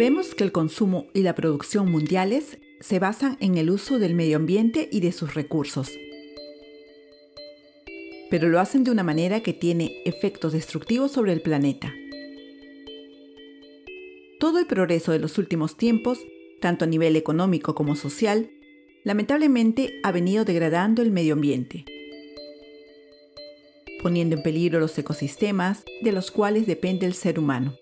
Sabemos que el consumo y la producción mundiales se basan en el uso del medio ambiente y de sus recursos. Pero lo hacen de una manera que tiene efectos destructivos sobre el planeta. Todo el progreso de los últimos tiempos, tanto a nivel económico como social, lamentablemente ha venido degradando el medio ambiente, poniendo en peligro los ecosistemas de los cuales depende el ser humano.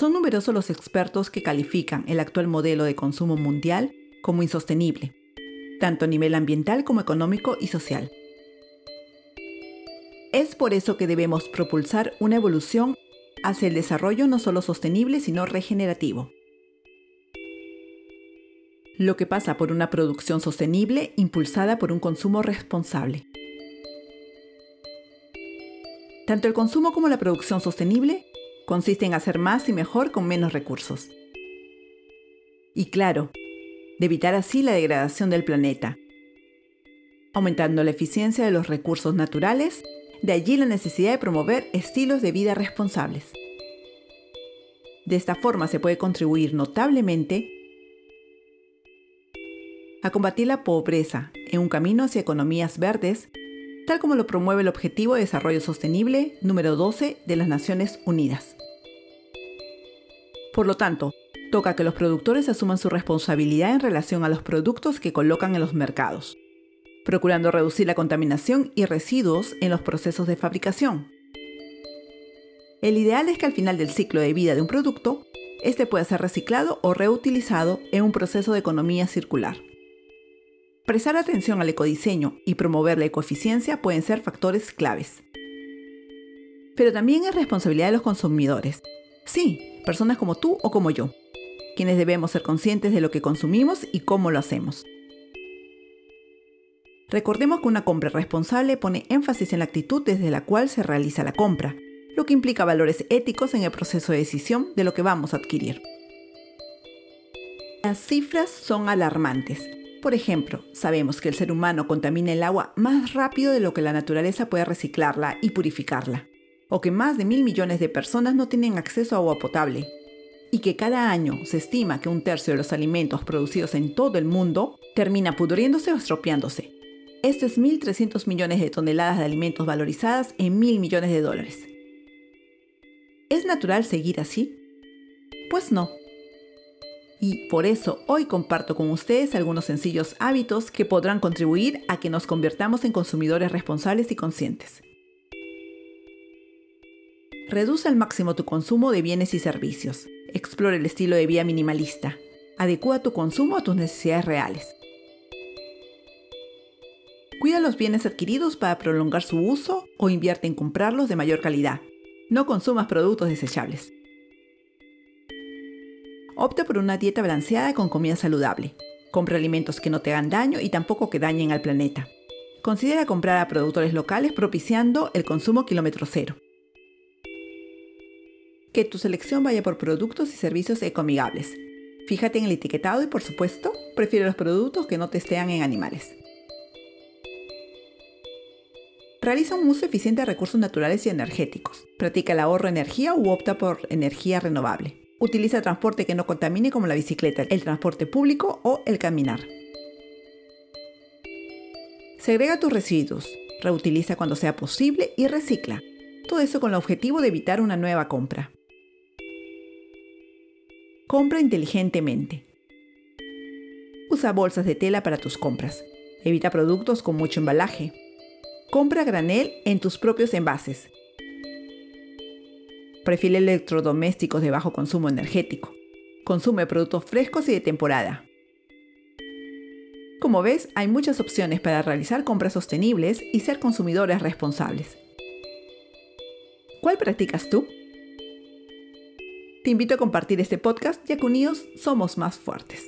Son numerosos los expertos que califican el actual modelo de consumo mundial como insostenible, tanto a nivel ambiental como económico y social. Es por eso que debemos propulsar una evolución hacia el desarrollo no solo sostenible, sino regenerativo. Lo que pasa por una producción sostenible impulsada por un consumo responsable. Tanto el consumo como la producción sostenible consiste en hacer más y mejor con menos recursos. Y claro, de evitar así la degradación del planeta, aumentando la eficiencia de los recursos naturales, de allí la necesidad de promover estilos de vida responsables. De esta forma se puede contribuir notablemente a combatir la pobreza en un camino hacia economías verdes, tal como lo promueve el Objetivo de Desarrollo Sostenible número 12 de las Naciones Unidas. Por lo tanto, toca que los productores asuman su responsabilidad en relación a los productos que colocan en los mercados, procurando reducir la contaminación y residuos en los procesos de fabricación. El ideal es que al final del ciclo de vida de un producto, este pueda ser reciclado o reutilizado en un proceso de economía circular. Prestar atención al ecodiseño y promover la ecoeficiencia pueden ser factores claves. Pero también es responsabilidad de los consumidores. Sí, personas como tú o como yo, quienes debemos ser conscientes de lo que consumimos y cómo lo hacemos. Recordemos que una compra responsable pone énfasis en la actitud desde la cual se realiza la compra, lo que implica valores éticos en el proceso de decisión de lo que vamos a adquirir. Las cifras son alarmantes. Por ejemplo, sabemos que el ser humano contamina el agua más rápido de lo que la naturaleza puede reciclarla y purificarla o que más de mil millones de personas no tienen acceso a agua potable, y que cada año se estima que un tercio de los alimentos producidos en todo el mundo termina pudriéndose o estropeándose. Esto es 1.300 millones de toneladas de alimentos valorizadas en mil millones de dólares. ¿Es natural seguir así? Pues no. Y por eso hoy comparto con ustedes algunos sencillos hábitos que podrán contribuir a que nos convirtamos en consumidores responsables y conscientes. Reduce al máximo tu consumo de bienes y servicios. Explora el estilo de vida minimalista. Adecúa tu consumo a tus necesidades reales. Cuida los bienes adquiridos para prolongar su uso o invierte en comprarlos de mayor calidad. No consumas productos desechables. Opta por una dieta balanceada con comida saludable. Compra alimentos que no te hagan daño y tampoco que dañen al planeta. Considera comprar a productores locales propiciando el consumo kilómetro cero que tu selección vaya por productos y servicios ecoamigables. Fíjate en el etiquetado y por supuesto, prefiere los productos que no testean en animales. Realiza un uso eficiente de recursos naturales y energéticos. Practica el ahorro de energía u opta por energía renovable. Utiliza transporte que no contamine como la bicicleta, el transporte público o el caminar. Segrega tus residuos. Reutiliza cuando sea posible y recicla. Todo eso con el objetivo de evitar una nueva compra. Compra inteligentemente. Usa bolsas de tela para tus compras. Evita productos con mucho embalaje. Compra granel en tus propios envases. Prefiere electrodomésticos de bajo consumo energético. Consume productos frescos y de temporada. Como ves, hay muchas opciones para realizar compras sostenibles y ser consumidores responsables. ¿Cuál practicas tú? Te invito a compartir este podcast ya que unidos somos más fuertes.